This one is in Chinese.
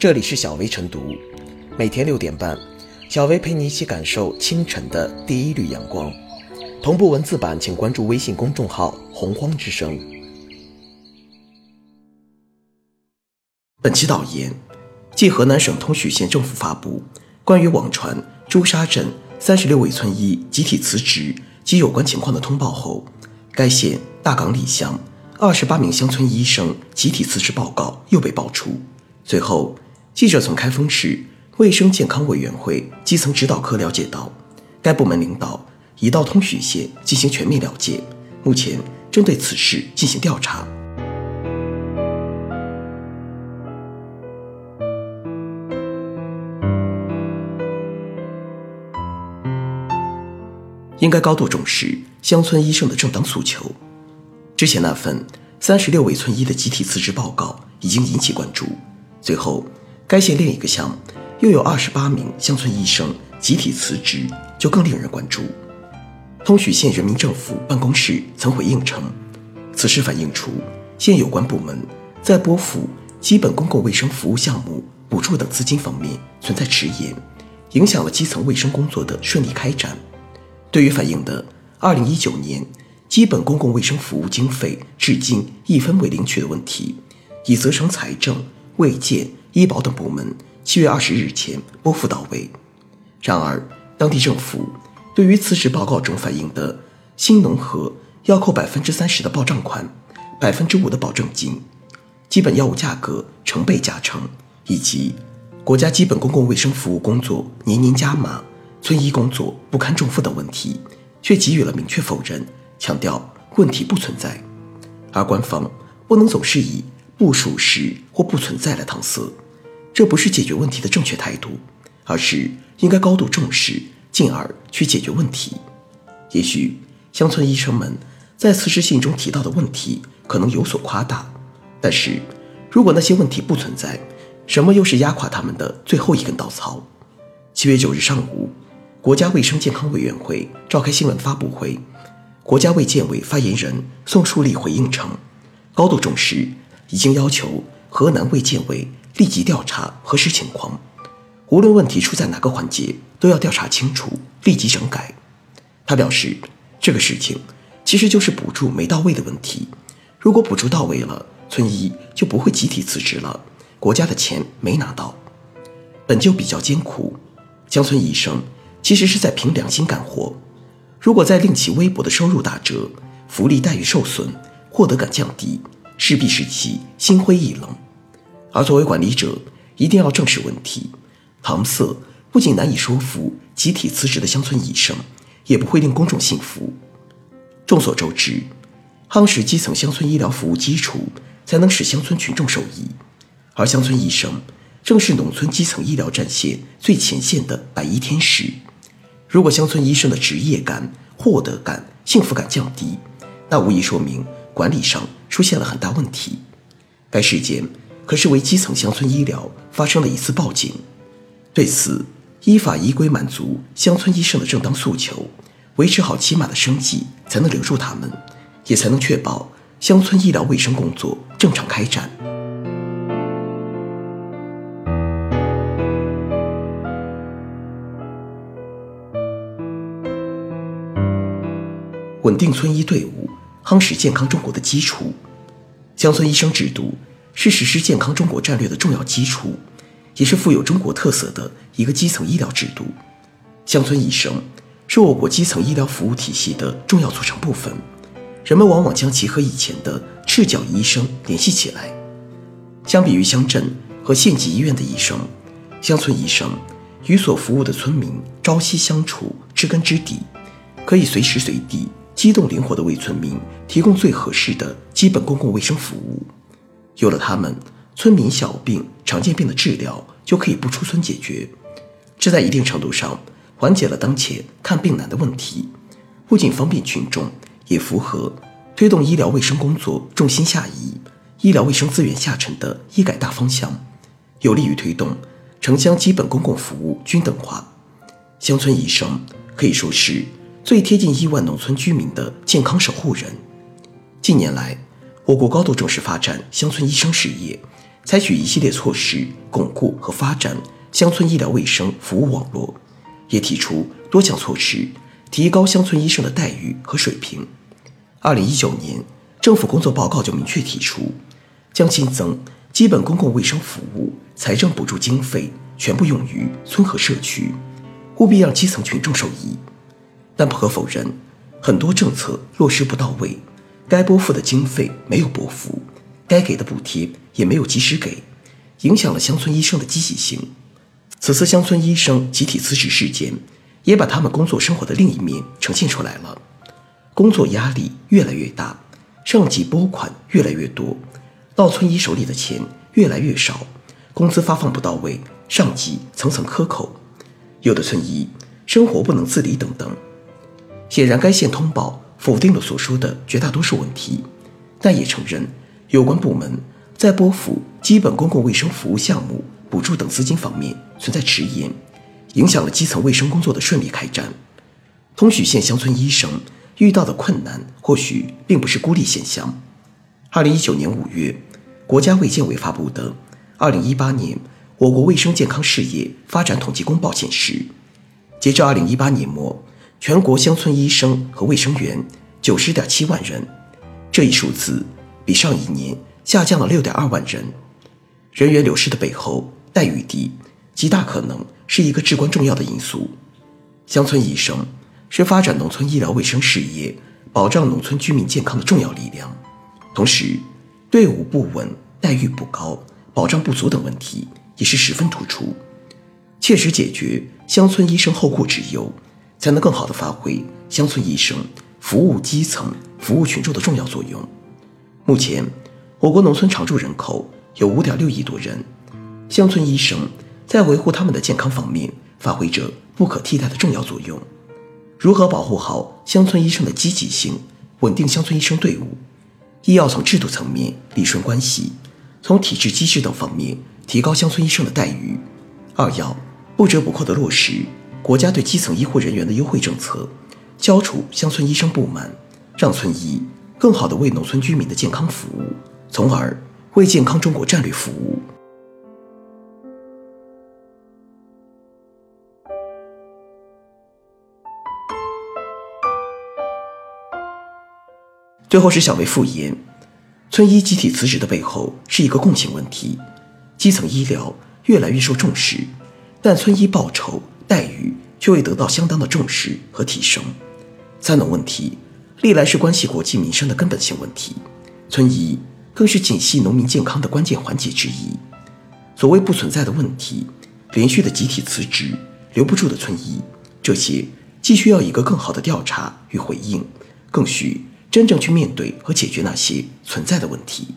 这里是小薇晨读，每天六点半，小薇陪你一起感受清晨的第一缕阳光。同步文字版，请关注微信公众号“洪荒之声”。本期导言：继河南省通许县政府发布关于网传朱砂镇三十六位村医集体辞职及有关情况的通报后，该县大岗里乡二十八名乡村医生集体辞职报告又被爆出。随后，记者从开封市卫生健康委员会基层指导科了解到，该部门领导。已到通许县进行全面了解，目前正对此事进行调查。应该高度重视乡村医生的正当诉求。之前那份三十六位村医的集体辞职报告已经引起关注，最后该县另一个乡又有二十八名乡村医生集体辞职，就更令人关注。通许县人民政府办公室曾回应称，此事反映出县有关部门在拨付基本公共卫生服务项目补助等资金方面存在迟延，影响了基层卫生工作的顺利开展。对于反映的2019年基本公共卫生服务经费至今一分未领取的问题，已责成财政、卫健、医保等部门七月二十日前拨付到位。然而，当地政府。对于辞职报告中反映的新农合要扣百分之三十的报账款、百分之五的保证金、基本药物价格成倍加成，以及国家基本公共卫生服务工作年年加码、村医工作不堪重负等问题，却给予了明确否认，强调问题不存在。而官方不能总是以不属实或不存在来搪塞，这不是解决问题的正确态度，而是应该高度重视。进而去解决问题。也许乡村医生们在辞职信中提到的问题可能有所夸大，但是如果那些问题不存在，什么又是压垮他们的最后一根稻草？七月九日上午，国家卫生健康委员会召开新闻发布会，国家卫健委发言人宋树立回应称，高度重视，已经要求河南卫健委立即调查核实情况。无论问题出在哪个环节，都要调查清楚，立即整改。他表示，这个事情其实就是补助没到位的问题。如果补助到位了，村医就不会集体辞职了。国家的钱没拿到，本就比较艰苦，乡村医生其实是在凭良心干活。如果再令其微薄的收入打折，福利待遇受损，获得感降低，势必使其心灰意冷。而作为管理者，一定要正视问题。搪塞不仅难以说服集体辞职的乡村医生，也不会令公众信服。众所周知，夯实基层乡村医疗服务基础，才能使乡村群众受益。而乡村医生正是农村基层医疗战线最前线的白衣天使。如果乡村医生的职业感、获得感、幸福感降低，那无疑说明管理上出现了很大问题。该事件可是为基层乡村医疗发生了一次报警。对此，依法依规满足乡村医生的正当诉求，维持好起码的生计，才能留住他们，也才能确保乡村医疗卫生工作正常开展。稳定村医队伍，夯实健康中国的基础。乡村医生制度是实施健康中国战略的重要基础。也是富有中国特色的一个基层医疗制度。乡村医生是我国基层医疗服务体系的重要组成部分，人们往往将其和以前的赤脚医生联系起来。相比于乡镇和县级医院的医生，乡村医生与所服务的村民朝夕相处，知根知底，可以随时随地机动灵活地为村民提供最合适的基本公共卫生服务。有了他们。村民小病、常见病的治疗就可以不出村解决，这在一定程度上缓解了当前看病难的问题，不仅方便群众，也符合推动医疗卫生工作重心下移、医疗卫生资源下沉的医改大方向，有利于推动城乡基本公共服务均等化。乡村医生可以说是最贴近亿万农村居民的健康守护人。近年来，我国高度重视发展乡村医生事业。采取一系列措施巩固和发展乡村医疗卫生服务网络，也提出多项措施提高乡村医生的待遇和水平。二零一九年，政府工作报告就明确提出，将新增基本公共卫生服务财政补助经费全部用于村和社区，务必让基层群众受益。但不可否认，很多政策落实不到位，该拨付的经费没有拨付，该给的补贴也没有及时给，影响了乡村医生的积极性。此次乡村医生集体辞职事件，也把他们工作生活的另一面呈现出来了：工作压力越来越大，上级拨款越来越多，到村医手里的钱越来越少，工资发放不到位，上级层层克扣，有的村医生活不能自理等等。显然，该县通报否定了所说的绝大多数问题，但也承认有关部门在拨付基本公共卫生服务项目补助等资金方面存在迟延，影响了基层卫生工作的顺利开展。通许县乡村医生遇到的困难或许并不是孤立现象。二零一九年五月，国家卫健委发布的《二零一八年我国卫生健康事业发展统计公报》显示，截至二零一八年末。全国乡村医生和卫生员九十点七万人，这一数字比上一年下降了六点二万人。人员流失的背后，待遇低极大可能是一个至关重要的因素。乡村医生是发展农村医疗卫生事业、保障农村居民健康的重要力量，同时队伍不稳、待遇不高、保障不足等问题也是十分突出。切实解决乡村医生后顾之忧。才能更好地发挥乡村医生服务基层、服务群众的重要作用。目前，我国农村常住人口有五点六亿多人，乡村医生在维护他们的健康方面发挥着不可替代的重要作用。如何保护好乡村医生的积极性，稳定乡村医生队伍，一要从制度层面理顺关系，从体制机制等方面提高乡村医生的待遇；二要不折不扣地落实。国家对基层医护人员的优惠政策，消除乡村医生不满，让村医更好地为农村居民的健康服务，从而为健康中国战略服务。最后是小薇复言，村医集体辞职的背后是一个共性问题：基层医疗越来越受重视，但村医报酬。待遇却未得到相当的重视和提升，三农问题历来是关系国计民生的根本性问题，村医更是紧系农民健康的关键环节之一。所谓不存在的问题，连续的集体辞职，留不住的村医，这些既需要一个更好的调查与回应，更需真正去面对和解决那些存在的问题。